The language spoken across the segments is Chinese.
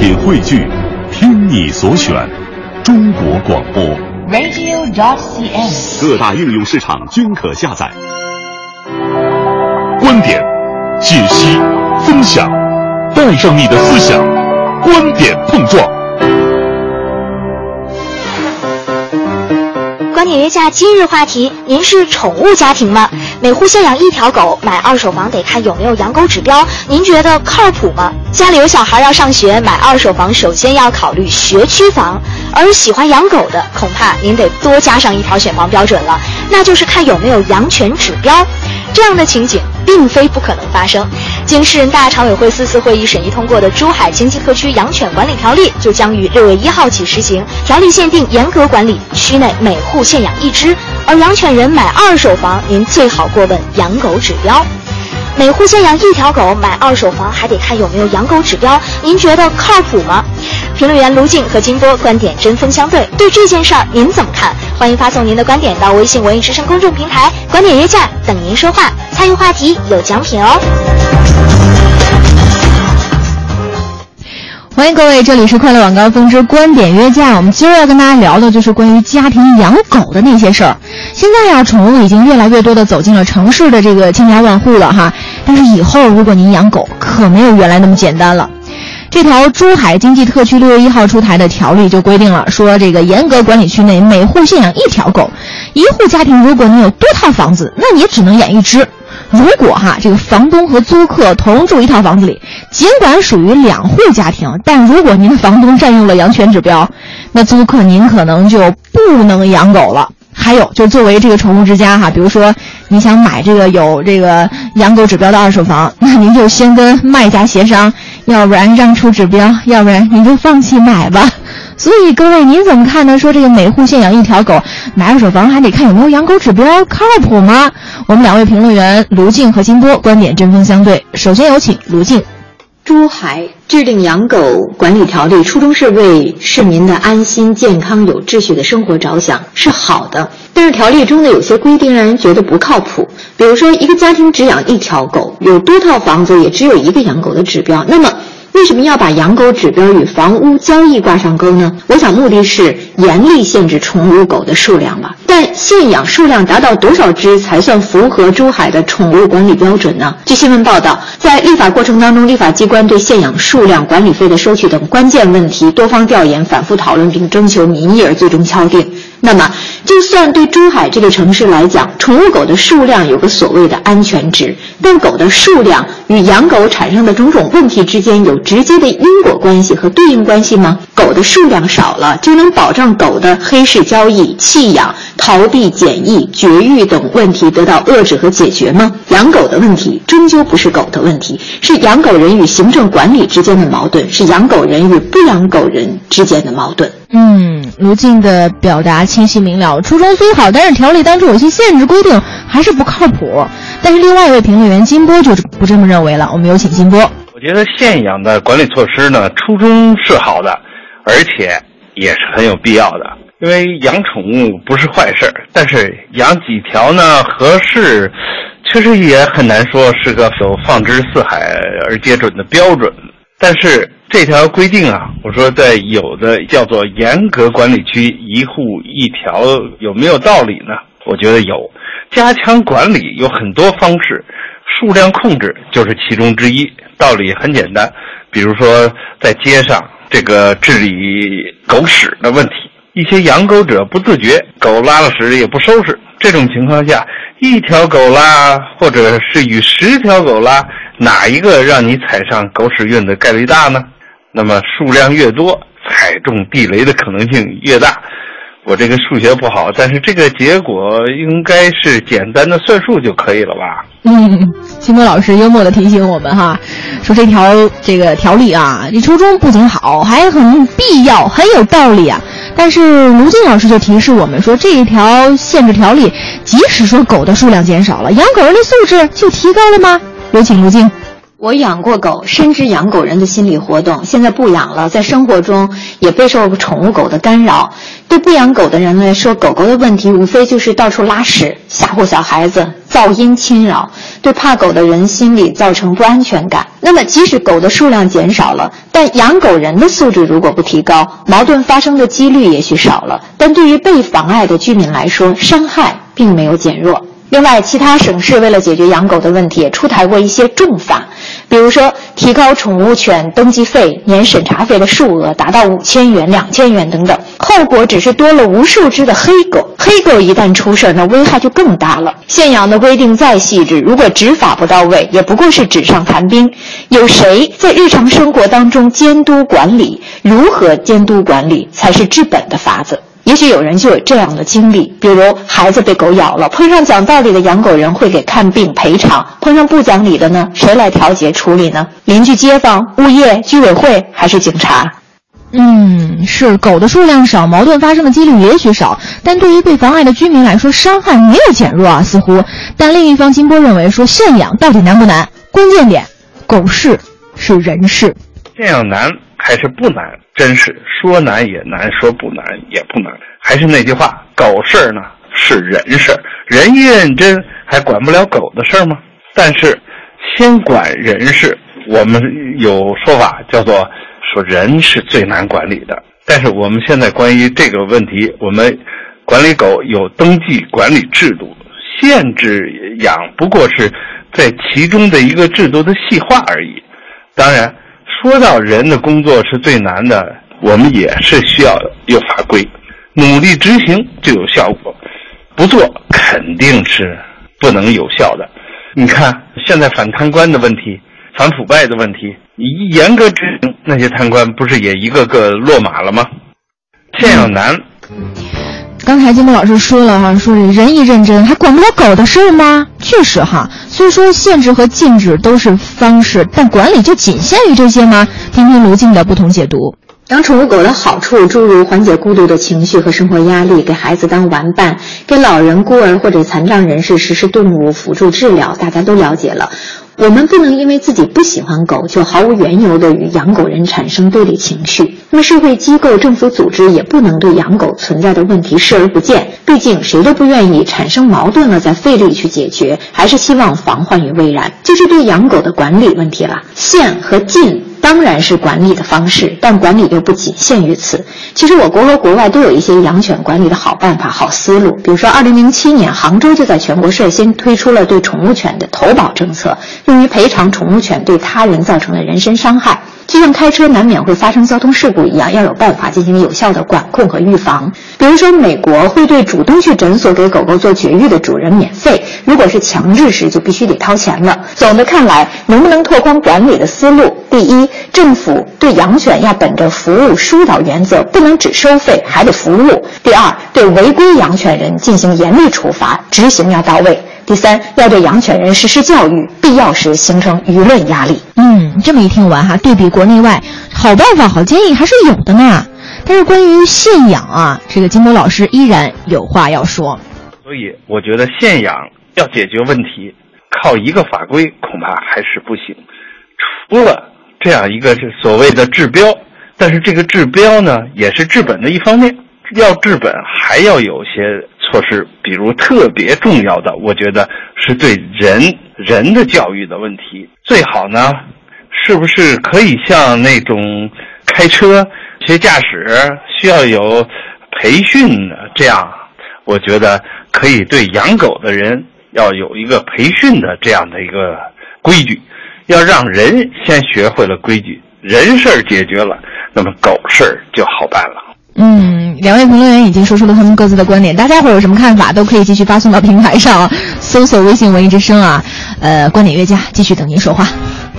品汇聚，听你所选，中国广播。radio.dot.cn，。各大应用市场均可下载。观点、解析、分享，带上你的思想，观点碰撞。观点约架今日话题：您是宠物家庭吗？每户限养一条狗，买二手房得看有没有养狗指标，您觉得靠谱吗？家里有小孩要上学，买二手房首先要考虑学区房，而喜欢养狗的，恐怕您得多加上一条选房标准了，那就是看有没有养犬指标。这样的情景并非不可能发生。经市人大常委会四次会议审议通过的《珠海经济特区养犬管理条例》就将于六月一号起实行。条例限定严格管理，区内每户限养一只。而养犬人买二手房，您最好过问养狗指标。每户限养一条狗，买二手房还得看有没有养狗指标，您觉得靠谱吗？评论员卢静和金波观点针锋相对，对这件事儿您怎么看？欢迎发送您的观点到微信文艺之声公众平台“观点约架”，等您说话。参与话题有奖品哦。欢迎各位，这里是快乐晚高峰之观点约架。我们今儿要跟大家聊的就是关于家庭养狗的那些事儿。现在呀，宠物已经越来越多的走进了城市的这个千家万户了哈。但是以后如果您养狗，可没有原来那么简单了。这条珠海经济特区六月一号出台的条例就规定了，说这个严格管理区内每户限养一条狗，一户家庭如果你有多套房子，那你只能养一只。如果哈这个房东和租客同住一套房子里，尽管属于两户家庭，但如果您的房东占用了养犬指标，那租客您可能就不能养狗了。还有，就作为这个宠物之家哈，比如说你想买这个有这个养狗指标的二手房，那您就先跟卖家协商，要不然让出指标，要不然您就放弃买吧。所以各位，您怎么看呢？说这个每户限养一条狗，买二手房还得看有没有养狗指标，靠谱吗？我们两位评论员卢静和金波观点针锋相对。首先有请卢静。珠海制定养狗管理条例，初衷是为市民的安心、健康、有秩序的生活着想，是好的。但是条例中的有些规定让人觉得不靠谱，比如说一个家庭只养一条狗，有多套房子也只有一个养狗的指标，那么。为什么要把养狗指标与房屋交易挂上钩呢？我想目的是严厉限制宠物狗的数量吧。但限养数量达到多少只才算符合珠海的宠物管理标准呢？据新闻报道，在立法过程当中，立法机关对限养数量、管理费的收取等关键问题多方调研、反复讨论，并征求民意而最终敲定。那么，就算对珠海这个城市来讲，宠物狗的数量有个所谓的安全值，但狗的数量与养狗产生的种种问题之间有直接的因果关系和对应关系吗？狗的数量少了，就能保障狗的黑市交易、弃养、逃避检疫、绝育等问题得到遏制和解决吗？养狗的问题终究不是狗的问题，是养狗人与行政管理之间的矛盾，是养狗人与不养狗人之间的矛盾。嗯，卢静的表达清晰明了，初衷虽好，但是条例当中有些限制规定还是不靠谱。但是另外一位评论员金波就不这么认为了，我们有请金波。我觉得现养的管理措施呢，初衷是好的，而且也是很有必要的。因为养宠物不是坏事儿，但是养几条呢合适，确实也很难说是个有放之四海而皆准的标准。但是这条规定啊，我说在有的叫做严格管理区一户一条有没有道理呢？我觉得有，加强管理有很多方式，数量控制就是其中之一。道理很简单，比如说在街上这个治理狗屎的问题，一些养狗者不自觉，狗拉了屎也不收拾，这种情况下，一条狗拉或者是与十条狗拉。哪一个让你踩上狗屎运的概率大呢？那么数量越多，踩中地雷的可能性越大。我这个数学不好，但是这个结果应该是简单的算数就可以了吧？嗯，金波老师幽默的提醒我们哈，说这条这个条例啊，这初衷不仅好，还很必要，很有道理啊。但是卢静老师就提示我们说，这一条限制条例，即使说狗的数量减少了，养狗人的素质就提高了吗？有请卢静。我养过狗，深知养狗人的心理活动。现在不养了，在生活中也备受宠物狗的干扰。对不养狗的人来说，狗狗的问题无非就是到处拉屎、吓唬小孩子、噪音侵扰，对怕狗的人心里造成不安全感。那么，即使狗的数量减少了，但养狗人的素质如果不提高，矛盾发生的几率也许少了，但对于被妨碍的居民来说，伤害并没有减弱。另外，其他省市为了解决养狗的问题，也出台过一些重法，比如说提高宠物犬登记费、年审查费的数额达到五千元、两千元等等。后果只是多了无数只的黑狗，黑狗一旦出事儿，那危害就更大了。现养的规定再细致，如果执法不到位，也不过是纸上谈兵。有谁在日常生活当中监督管理？如何监督管理才是治本的法子？也许有人就有这样的经历，比如孩子被狗咬了，碰上讲道理的养狗人会给看病赔偿；碰上不讲理的呢，谁来调节处理呢？邻居、街坊、物业、居委会还是警察？嗯，是狗的数量少，矛盾发生的几率也许少，但对于被妨碍的居民来说，伤害没有减弱啊，似乎。但另一方金波认为说，现养到底难不难？关键点，狗事是人事，现养难还是不难？真是说难也难，说不难也不难。还是那句话，狗事儿呢是人事儿，人一认真，还管不了狗的事儿吗？但是，先管人事，我们有说法叫做说人是最难管理的。但是我们现在关于这个问题，我们管理狗有登记管理制度，限制养不过是在其中的一个制度的细化而已。当然。说到人的工作是最难的，我们也是需要有法规，努力执行就有效果，不做肯定是不能有效的。你看现在反贪官的问题，反腐败的问题，你一严格执行，那些贪官不是也一个个落马了吗？现养难。刚才金波老师说了哈，说人一认真，还管不了狗的事儿吗？确实哈，虽说限制和禁止都是方式，但管理就仅限于这些吗？听听卢静的不同解读。养宠物狗的好处，诸如缓解孤独的情绪和生活压力，给孩子当玩伴，给老人、孤儿或者残障人士实施动物辅助治疗，大家都了解了。我们不能因为自己不喜欢狗，就毫无缘由的与养狗人产生对立情绪。那么，社会机构、政府组织也不能对养狗存在的问题视而不见。毕竟，谁都不愿意产生矛盾了再费力去解决，还是希望防患于未然。就是对养狗的管理问题了，限和禁。当然是管理的方式，但管理又不仅限于此。其实我国和国外都有一些养犬管理的好办法、好思路。比如说二零零七年杭州就在全国率先推出了对宠物犬的投保政策，用于赔偿宠物犬对他人造成的人身伤害。就像开车难免会发生交通事故一样，要有办法进行有效的管控和预防。比如说，美国会对主动去诊所给狗狗做绝育的主人免费，如果是强制时，就必须得掏钱了。总的看来，能不能拓宽管理的思路？第一，政府对养犬要本着服务疏导原则，不能只收费，还得服务。第二，对违规养犬人进行严厉处罚，执行要到位。第三，要对养犬人实施教育，必要时形成舆论压力。嗯，这么一听完哈，对比国内外，好办法、好建议还是有的呢。但是关于限养啊，这个金波老师依然有话要说。所以我觉得限养要解决问题，靠一个法规恐怕还是不行。除了这样一个是所谓的治标，但是这个治标呢，也是治本的一方面。要治本，还要有些。措施，比如特别重要的，我觉得是对人人的教育的问题。最好呢，是不是可以像那种开车学驾驶需要有培训的这样？我觉得可以对养狗的人要有一个培训的这样的一个规矩，要让人先学会了规矩，人事儿解决了，那么狗事儿就好办了。嗯，两位评论员已经说出了他们各自的观点，大家伙有什么看法，都可以继续发送到平台上，搜索微信“文艺之声”啊，呃，观点约架，继续等您说话。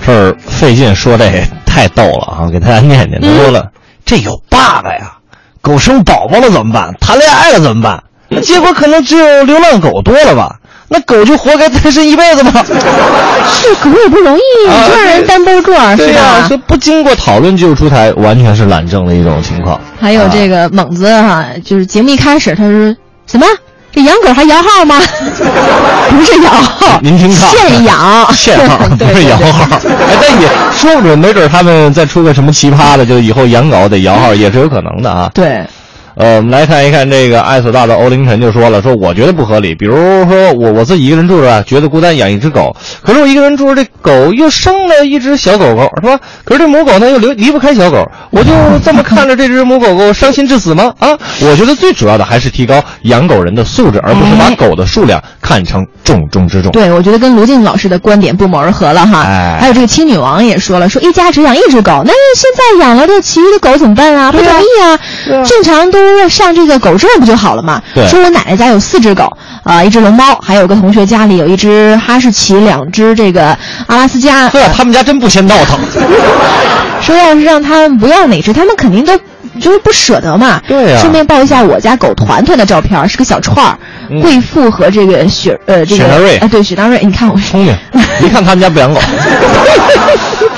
这儿费劲说这太逗了啊，给大家念念。他说了，这有 bug 呀，狗生宝宝了怎么办？谈恋爱了怎么办？结果可能只有流浪狗多了吧？那狗就活该单身一辈子吗？是狗也不容易，让人单包个儿是吧？说不经过讨论就出台，完全是懒政的一种情况。还有这个猛子哈，就是节目一开始他说什么？这养狗还摇号吗？不是摇号，您听看，现养现号不是摇号。哎，但也说不准，没准他们再出个什么奇葩的，就以后养狗得摇号也是有可能的啊。对。呃，我们来看一看这个爱索大的欧凌晨就说了，说我觉得不合理。比如说我我自己一个人住着啊，觉得孤单，养一只狗。可是我一个人住着，这狗又生了一只小狗狗，是吧？可是这母狗呢又离离不开小狗，我就这么看着这只母狗狗伤心至死吗？啊，我觉得最主要的还是提高养狗人的素质，而不是把哎狗的数量看成重中之重。对，我觉得跟卢静老师的观点不谋而合了哈。哎还有这个青女王也说了，说一家只养一只狗，那现在养了这其余的狗怎么办啊？不同意啊！正常都上这个狗证不就好了嘛？对说我奶奶家有四只狗，啊、一只龙猫，还有个同学家里有一只哈士奇，两只这个阿拉斯加。呵，他们家真不嫌闹腾。说要是让他们不要哪只，他们肯定都就是不舍得嘛。对呀顺便报一下我家狗团团的照片，是个小串儿，嗯贵妇和这个雪呃这个雪纳瑞啊对雪纳瑞，你看我聪明，一看他们家不养狗。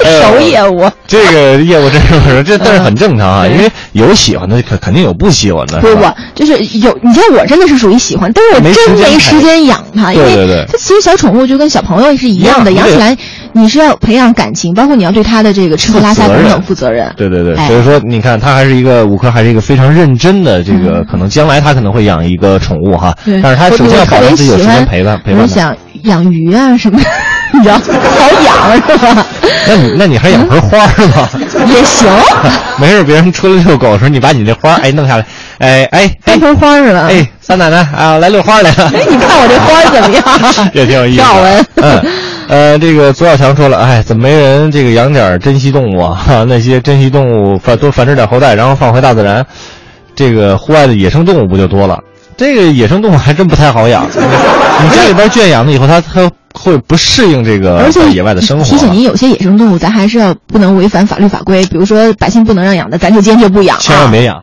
哎熟业务。这个业务真是 这，但是很正常啊，因为有喜欢的，肯肯定有不喜欢的，不不？，就是有，你像我真的是属于喜欢，但是我真没时间养它，因为对对对它其实小宠物就跟小朋友是一样的，养起来你是要培养感情，包括你要对它的这个吃喝拉撒等等负责任。对对对，哎所以说你看，他还是一个五科，还是一个非常认真的这个，可能将来他可能会养一个宠物哈，对，但是他首先要保证自己有时间陪伴陪伴他。我想养鱼啊什么的，你知道，好养是吧？那你那你还养盆花是吧？也行，没事，别人出来遛狗的时候，你把你这花哎弄下来，哎哎哎当盆花是吧？哎，三奶奶啊，来遛花来了。哎，你看我这花怎么样？也挺有意思的。挺好闻。嗯，呃，这个左小强说了，哎，怎么没人这个养点珍稀动物啊？哈，那些珍稀动物繁多繁殖点后代，然后放回大自然，这个户外的野生动物不就多了？这个野生动物还真不太好养。你家里边圈养了以后，它它会不适应这个在野外的生活。提醒您，有些野生动物咱还是要不能违反法律法规，比如说百姓不能让养的，咱就坚决不养、啊。千万别养。